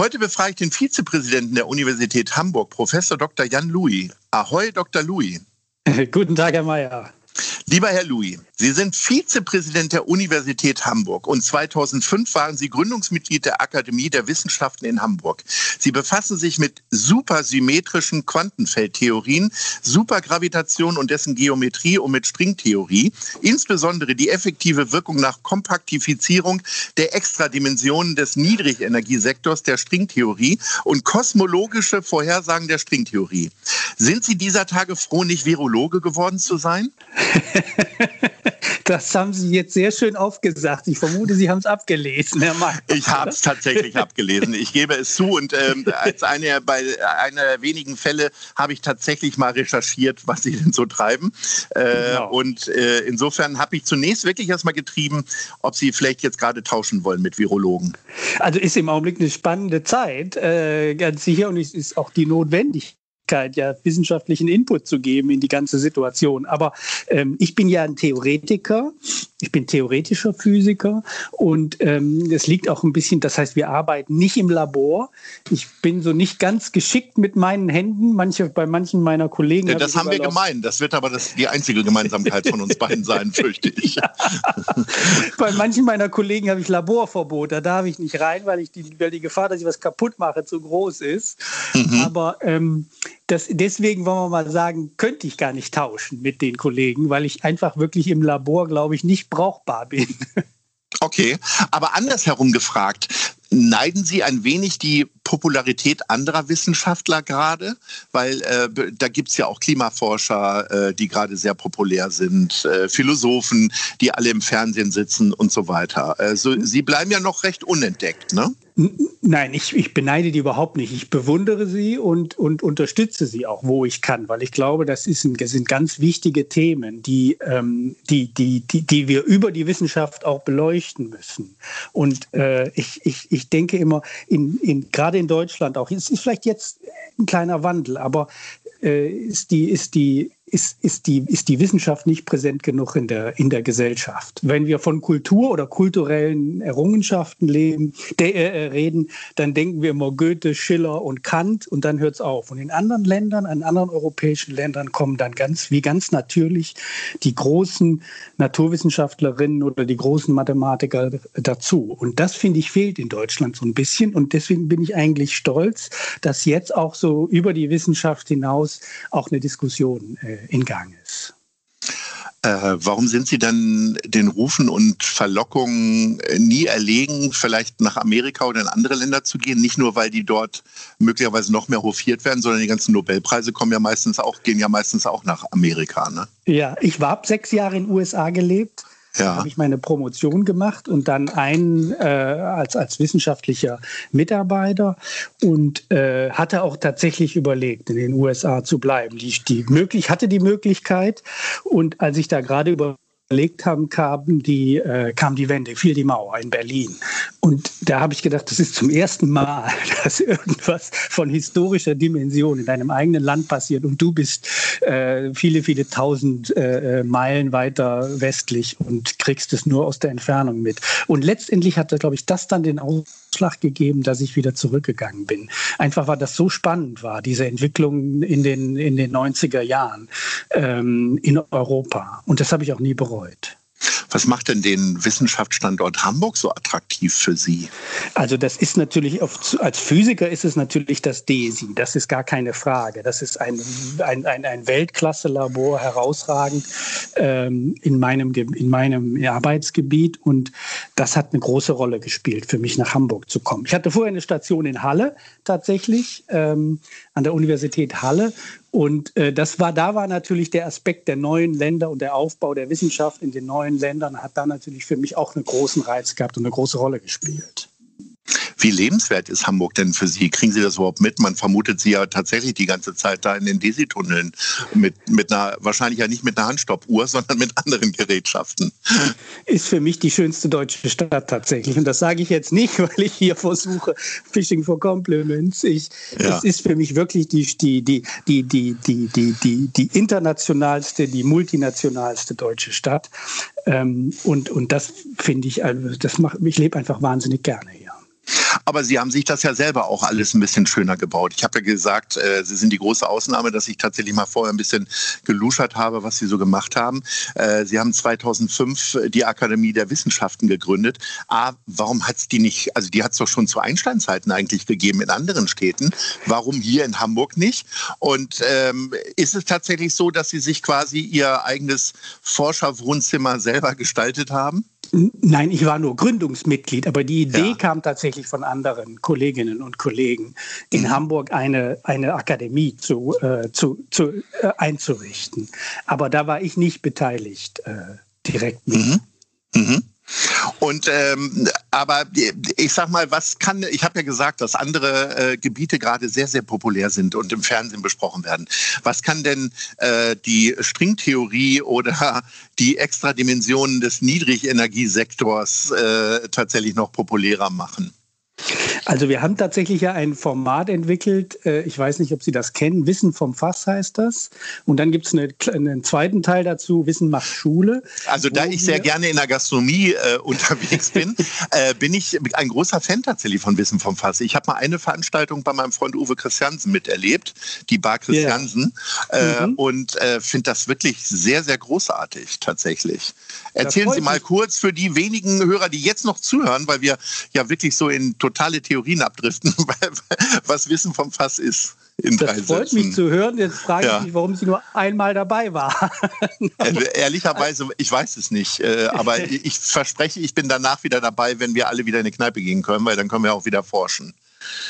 Heute befrage ich den Vizepräsidenten der Universität Hamburg, Professor Dr. Jan Louis. Ahoi, Dr. Louis. Guten Tag, Herr Mayer. Lieber Herr Louis, Sie sind Vizepräsident der Universität Hamburg und 2005 waren Sie Gründungsmitglied der Akademie der Wissenschaften in Hamburg. Sie befassen sich mit supersymmetrischen Quantenfeldtheorien, Supergravitation und dessen Geometrie und mit Stringtheorie, insbesondere die effektive Wirkung nach Kompaktifizierung der Extradimensionen des Niedrigenergiesektors der Stringtheorie und kosmologische Vorhersagen der Stringtheorie. Sind Sie dieser Tage froh, nicht Virologe geworden zu sein? Das haben Sie jetzt sehr schön aufgesagt. Ich vermute, Sie haben es abgelesen, Herr Mann. Ich habe es tatsächlich abgelesen. Ich gebe es zu und ähm, als eine bei einer der wenigen Fälle habe ich tatsächlich mal recherchiert, was Sie denn so treiben. Äh, genau. Und äh, insofern habe ich zunächst wirklich erstmal getrieben, ob Sie vielleicht jetzt gerade tauschen wollen mit Virologen. Also ist im Augenblick eine spannende Zeit, äh, ganz sicher, und es ist auch die Notwendigkeit ja wissenschaftlichen Input zu geben in die ganze Situation. Aber ähm, ich bin ja ein Theoretiker, ich bin theoretischer Physiker und ähm, es liegt auch ein bisschen, das heißt, wir arbeiten nicht im Labor. Ich bin so nicht ganz geschickt mit meinen Händen. Manche, bei manchen meiner Kollegen. Ja, das haben wir gemein. Das wird aber das, die einzige Gemeinsamkeit von uns beiden sein, fürchte ich. Ja. bei manchen meiner Kollegen habe ich Laborverbot. Da darf ich nicht rein, weil, ich die, weil die Gefahr, dass ich was kaputt mache, zu groß ist. Mhm. Aber ähm, das, deswegen wollen wir mal sagen, könnte ich gar nicht tauschen mit den Kollegen, weil ich einfach wirklich im Labor, glaube ich, nicht brauchbar bin. Okay, aber andersherum gefragt, Neiden Sie ein wenig die Popularität anderer Wissenschaftler gerade? Weil äh, da gibt es ja auch Klimaforscher, äh, die gerade sehr populär sind, äh, Philosophen, die alle im Fernsehen sitzen und so weiter. Also, Sie bleiben ja noch recht unentdeckt, ne? Nein, ich, ich beneide die überhaupt nicht. Ich bewundere sie und, und unterstütze sie auch, wo ich kann, weil ich glaube, das, ist ein, das sind ganz wichtige Themen, die, ähm, die, die, die, die wir über die Wissenschaft auch beleuchten müssen. Und äh, ich, ich, ich denke immer, in, in, gerade in Deutschland auch, es ist vielleicht jetzt ein kleiner Wandel, aber äh, ist, die, ist die ist, ist, die, ist die Wissenschaft nicht präsent genug in der, in der Gesellschaft. Wenn wir von Kultur oder kulturellen Errungenschaften leben, de, äh, reden, dann denken wir immer Goethe, Schiller und Kant und dann hört es auf. Und in anderen Ländern, in anderen europäischen Ländern kommen dann ganz, wie ganz natürlich die großen Naturwissenschaftlerinnen oder die großen Mathematiker dazu. Und das, finde ich, fehlt in Deutschland so ein bisschen. Und deswegen bin ich eigentlich stolz, dass jetzt auch so über die Wissenschaft hinaus auch eine Diskussion äh, in Gang ist. Äh, warum sind Sie dann den Rufen und Verlockungen nie erlegen, vielleicht nach Amerika oder in andere Länder zu gehen? Nicht nur, weil die dort möglicherweise noch mehr hofiert werden, sondern die ganzen Nobelpreise kommen ja meistens auch, gehen ja meistens auch nach Amerika. Ne? Ja, ich war ab sechs Jahre in den USA gelebt ja. habe ich meine Promotion gemacht und dann einen äh, als, als wissenschaftlicher Mitarbeiter und äh, hatte auch tatsächlich überlegt, in den USA zu bleiben. Die, die möglich, hatte die Möglichkeit und als ich da gerade über überlegt haben, kam die, äh, kam die Wende, fiel die Mauer in Berlin. Und da habe ich gedacht, das ist zum ersten Mal, dass irgendwas von historischer Dimension in deinem eigenen Land passiert und du bist äh, viele, viele tausend äh, äh Meilen weiter westlich und kriegst es nur aus der Entfernung mit. Und letztendlich hat, glaube ich, das dann den Ausschlag gegeben, dass ich wieder zurückgegangen bin. Einfach weil das so spannend war, diese Entwicklung in den, in den 90er Jahren ähm, in Europa. Und das habe ich auch nie bereut. Was macht denn den Wissenschaftsstandort Hamburg so attraktiv für Sie? Also das ist natürlich, als Physiker ist es natürlich das DESI, das ist gar keine Frage. Das ist ein, ein, ein, ein Weltklasse-Labor, herausragend ähm, in, meinem, in meinem Arbeitsgebiet und das hat eine große Rolle gespielt, für mich nach Hamburg zu kommen. Ich hatte vorher eine Station in Halle tatsächlich, ähm, an der Universität Halle und äh, das war, da war natürlich der Aspekt der neuen Länder und der Aufbau der Wissenschaft in den neuen Ländern hat da natürlich für mich auch einen großen Reiz gehabt und eine große Rolle gespielt. Wie lebenswert ist Hamburg denn für Sie? Kriegen Sie das überhaupt mit? Man vermutet Sie ja tatsächlich die ganze Zeit da in den Desi-Tunneln mit, mit einer, wahrscheinlich ja nicht mit einer Handstoppuhr, sondern mit anderen Gerätschaften. Ist für mich die schönste deutsche Stadt tatsächlich. Und das sage ich jetzt nicht, weil ich hier versuche, Fishing for Compliments. Ich, ja. Es ist für mich wirklich die, die, die, die, die, die, die, die, die internationalste, die multinationalste deutsche Stadt. Ähm, und, und das finde ich, also das macht, ich lebe einfach wahnsinnig gerne hier. Aber Sie haben sich das ja selber auch alles ein bisschen schöner gebaut. Ich habe ja gesagt, äh, Sie sind die große Ausnahme, dass ich tatsächlich mal vorher ein bisschen geluschert habe, was Sie so gemacht haben. Äh, Sie haben 2005 die Akademie der Wissenschaften gegründet. Ah, warum hat es die nicht, also die hat es doch schon zu Einsteinzeiten eigentlich gegeben in anderen Städten. Warum hier in Hamburg nicht? Und ähm, ist es tatsächlich so, dass Sie sich quasi Ihr eigenes Forscherwohnzimmer selber gestaltet haben? Nein, ich war nur Gründungsmitglied, aber die Idee ja. kam tatsächlich von anderen Kolleginnen und Kollegen, in mhm. Hamburg eine, eine Akademie zu, äh, zu, zu äh, einzurichten. Aber da war ich nicht beteiligt äh, direkt mit. Mhm. Mhm. Und ähm, aber ich sag mal, was kann ich habe ja gesagt, dass andere äh, Gebiete gerade sehr sehr populär sind und im Fernsehen besprochen werden. Was kann denn äh, die Stringtheorie oder die Extradimensionen des Niedrigenergiesektors äh, tatsächlich noch populärer machen? Also wir haben tatsächlich ja ein Format entwickelt, äh, ich weiß nicht, ob Sie das kennen, Wissen vom Fass heißt das. Und dann gibt es eine, einen zweiten Teil dazu, Wissen macht Schule. Also da ich sehr gerne in der Gastronomie äh, unterwegs bin, äh, bin ich ein großer Fan tatsächlich von Wissen vom Fass. Ich habe mal eine Veranstaltung bei meinem Freund Uwe Christiansen miterlebt, die Bar Christiansen, yeah. äh, mhm. und äh, finde das wirklich sehr, sehr großartig tatsächlich. Erzählen Sie mal kurz für die wenigen Hörer, die jetzt noch zuhören, weil wir ja wirklich so in totale Theorien abdriften, was Wissen vom Fass ist. In das freut Sätzen. mich zu hören. Jetzt frage ja. ich mich, warum Sie nur einmal dabei waren. Äh, ehrlicherweise, ich weiß es nicht. Äh, aber ich verspreche, ich bin danach wieder dabei, wenn wir alle wieder in eine Kneipe gehen können, weil dann können wir auch wieder forschen.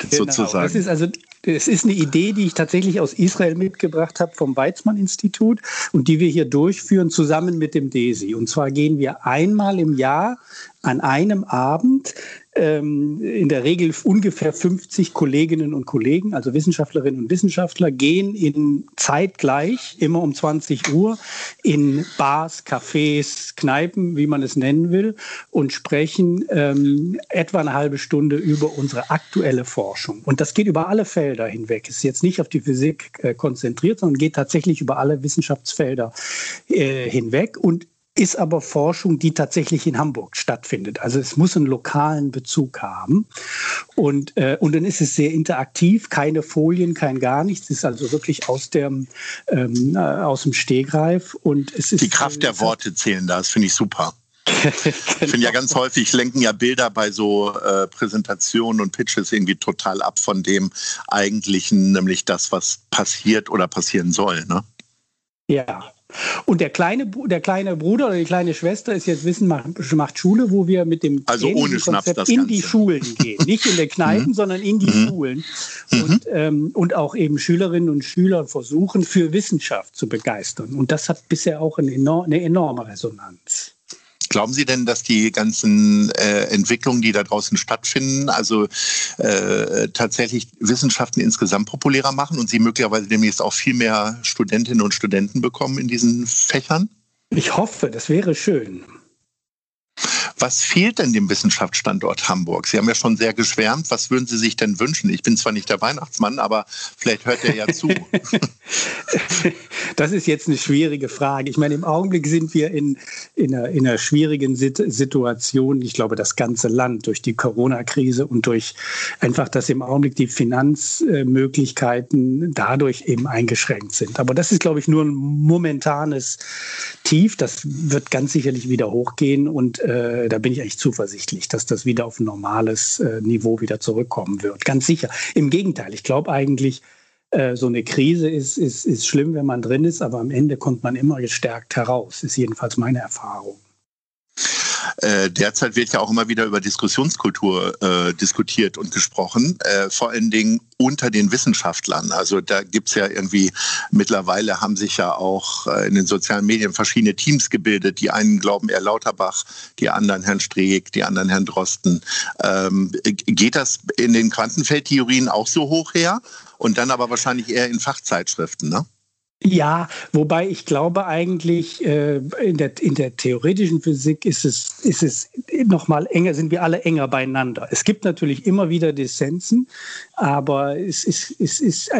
Genau. Sozusagen. Das ist also es ist eine Idee, die ich tatsächlich aus Israel mitgebracht habe vom Weizmann-Institut und die wir hier durchführen zusammen mit dem DESI. Und zwar gehen wir einmal im Jahr an einem Abend ähm, in der Regel ungefähr 50 Kolleginnen und Kollegen, also Wissenschaftlerinnen und Wissenschaftler, gehen in zeitgleich, immer um 20 Uhr, in Bars, Cafés, Kneipen, wie man es nennen will, und sprechen ähm, etwa eine halbe Stunde über unsere aktuelle Forschung. Und das geht über alle Felder hinweg. Es ist jetzt nicht auf die Physik äh, konzentriert, sondern geht tatsächlich über alle Wissenschaftsfelder äh, hinweg. Und ist aber Forschung, die tatsächlich in Hamburg stattfindet. Also es muss einen lokalen Bezug haben. Und, äh, und dann ist es sehr interaktiv, keine Folien, kein gar nichts. Es ist also wirklich aus, dem, ähm, äh, aus dem Stegreif. Und es ist, die Kraft der Worte zählen da, das finde ich super. genau. Ich finde ja ganz häufig lenken ja Bilder bei so äh, Präsentationen und Pitches irgendwie total ab von dem eigentlichen, nämlich das, was passiert oder passieren soll. Ne? Ja, und der kleine, der kleine Bruder oder die kleine Schwester ist jetzt Wissen macht, Schule, wo wir mit dem also ohne Schnaps das in die Schulen gehen. Nicht in den Kneipen, mhm. sondern in die mhm. Schulen. Mhm. Und, ähm, und auch eben Schülerinnen und Schüler versuchen, für Wissenschaft zu begeistern. Und das hat bisher auch eine enorme Resonanz. Glauben Sie denn, dass die ganzen äh, Entwicklungen, die da draußen stattfinden, also äh, tatsächlich Wissenschaften insgesamt populärer machen und Sie möglicherweise demnächst auch viel mehr Studentinnen und Studenten bekommen in diesen Fächern? Ich hoffe, das wäre schön. Was fehlt denn dem Wissenschaftsstandort Hamburg? Sie haben ja schon sehr geschwärmt. Was würden Sie sich denn wünschen? Ich bin zwar nicht der Weihnachtsmann, aber vielleicht hört er ja zu. das ist jetzt eine schwierige Frage. Ich meine, im Augenblick sind wir in, in, einer, in einer schwierigen Situation. Ich glaube, das ganze Land durch die Corona-Krise und durch einfach, dass im Augenblick die Finanzmöglichkeiten dadurch eben eingeschränkt sind. Aber das ist, glaube ich, nur ein momentanes Tief. Das wird ganz sicherlich wieder hochgehen und äh, da bin ich eigentlich zuversichtlich, dass das wieder auf ein normales äh, Niveau wieder zurückkommen wird. Ganz sicher. Im Gegenteil, ich glaube eigentlich, äh, so eine Krise ist, ist, ist schlimm, wenn man drin ist, aber am Ende kommt man immer gestärkt heraus, ist jedenfalls meine Erfahrung. Äh, derzeit wird ja auch immer wieder über Diskussionskultur äh, diskutiert und gesprochen, äh, vor allen Dingen unter den Wissenschaftlern. Also da gibt es ja irgendwie, mittlerweile haben sich ja auch äh, in den sozialen Medien verschiedene Teams gebildet. Die einen glauben eher Lauterbach, die anderen Herrn Streeck, die anderen Herrn Drosten. Ähm, geht das in den Quantenfeldtheorien auch so hoch her? Und dann aber wahrscheinlich eher in Fachzeitschriften, ne? Ja, wobei ich glaube eigentlich, äh, in, der, in der theoretischen Physik ist es, ist es noch mal enger, sind wir alle enger beieinander. Es gibt natürlich immer wieder Dissensen, aber es ist, es ist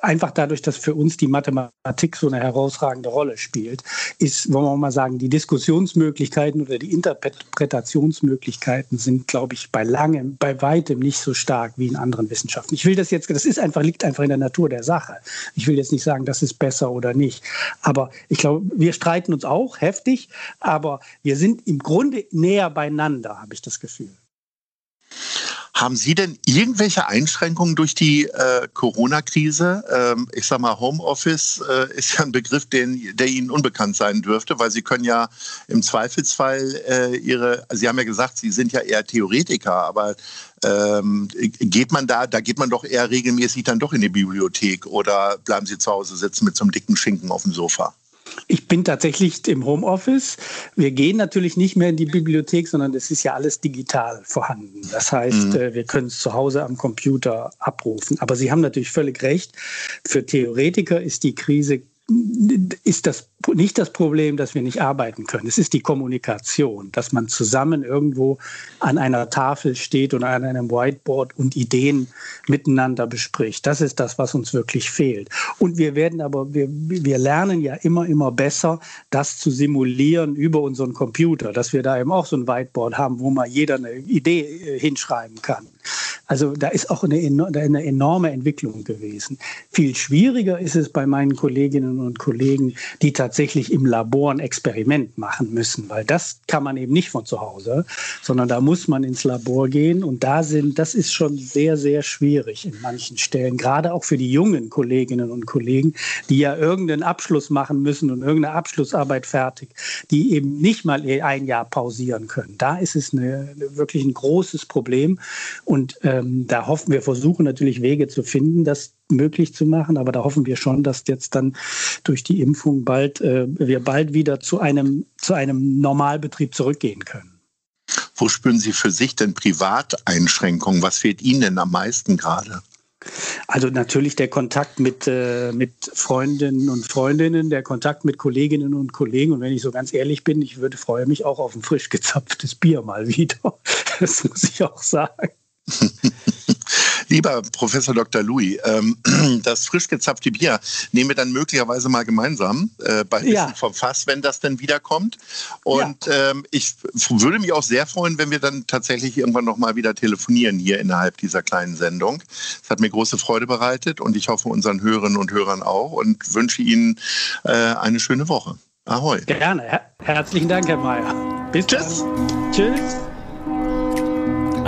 einfach dadurch, dass für uns die Mathematik so eine herausragende Rolle spielt, ist, wollen wir mal sagen, die Diskussionsmöglichkeiten oder die Interpretationsmöglichkeiten sind, glaube ich, bei langem, bei weitem nicht so stark wie in anderen Wissenschaften. Ich will das jetzt, das ist einfach, liegt einfach in der Natur der Sache. Ich will jetzt nicht sagen, das ist besser oder nicht. Aber ich glaube, wir streiten uns auch heftig, aber wir sind im Grunde näher beieinander, habe ich das Gefühl. Haben Sie denn irgendwelche Einschränkungen durch die äh, Corona-Krise? Ähm, ich sage mal, Homeoffice äh, ist ja ein Begriff, den, der Ihnen unbekannt sein dürfte, weil Sie können ja im Zweifelsfall äh, Ihre, Sie haben ja gesagt, Sie sind ja eher Theoretiker, aber ähm, geht man da, da geht man doch eher regelmäßig dann doch in die Bibliothek oder bleiben Sie zu Hause sitzen mit so einem dicken Schinken auf dem Sofa? Ich bin tatsächlich im Homeoffice. Wir gehen natürlich nicht mehr in die Bibliothek, sondern es ist ja alles digital vorhanden. Das heißt, mhm. Äh, wir können es zu Hause am Computer abrufen. Aber Sie haben natürlich völlig recht. Für Theoretiker ist die Krise ist das nicht das Problem, dass wir nicht arbeiten können. Es ist die Kommunikation, dass man zusammen irgendwo an einer Tafel steht oder an einem Whiteboard und Ideen miteinander bespricht. Das ist das, was uns wirklich fehlt. Und wir werden aber, wir, wir lernen ja immer, immer besser, das zu simulieren über unseren Computer, dass wir da eben auch so ein Whiteboard haben, wo mal jeder eine Idee äh, hinschreiben kann. Also da ist auch eine, eine enorme Entwicklung gewesen. Viel schwieriger ist es bei meinen Kolleginnen und Kollegen, die tatsächlich im Labor ein Experiment machen müssen, weil das kann man eben nicht von zu Hause, sondern da muss man ins Labor gehen und da sind, das ist schon sehr, sehr schwierig in manchen Stellen, gerade auch für die jungen Kolleginnen und Kollegen, die ja irgendeinen Abschluss machen müssen und irgendeine Abschlussarbeit fertig, die eben nicht mal ein Jahr pausieren können. Da ist es eine, wirklich ein großes Problem und äh, ähm, da hoffen wir, versuchen natürlich Wege zu finden, das möglich zu machen. Aber da hoffen wir schon, dass jetzt dann durch die Impfung bald äh, wir bald wieder zu einem, zu einem Normalbetrieb zurückgehen können. Wo spüren Sie für sich denn Privateinschränkungen? Was fehlt Ihnen denn am meisten gerade? Also natürlich der Kontakt mit, äh, mit Freundinnen und Freundinnen, der Kontakt mit Kolleginnen und Kollegen. Und wenn ich so ganz ehrlich bin, ich würde freue mich auch auf ein frisch gezapftes Bier mal wieder. Das muss ich auch sagen. Lieber Professor Dr. Louis, ähm, das frisch gezapfte Bier nehmen wir dann möglicherweise mal gemeinsam äh, bei ja. Vom Fass, wenn das dann wiederkommt. Und ja. ähm, ich würde mich auch sehr freuen, wenn wir dann tatsächlich irgendwann noch mal wieder telefonieren hier innerhalb dieser kleinen Sendung. Es hat mir große Freude bereitet und ich hoffe unseren Hörerinnen und Hörern auch und wünsche Ihnen äh, eine schöne Woche. Ahoi. Gerne. Her herzlichen Dank, Herr Mayer. Bis Tschüss. Dann. Tschüss.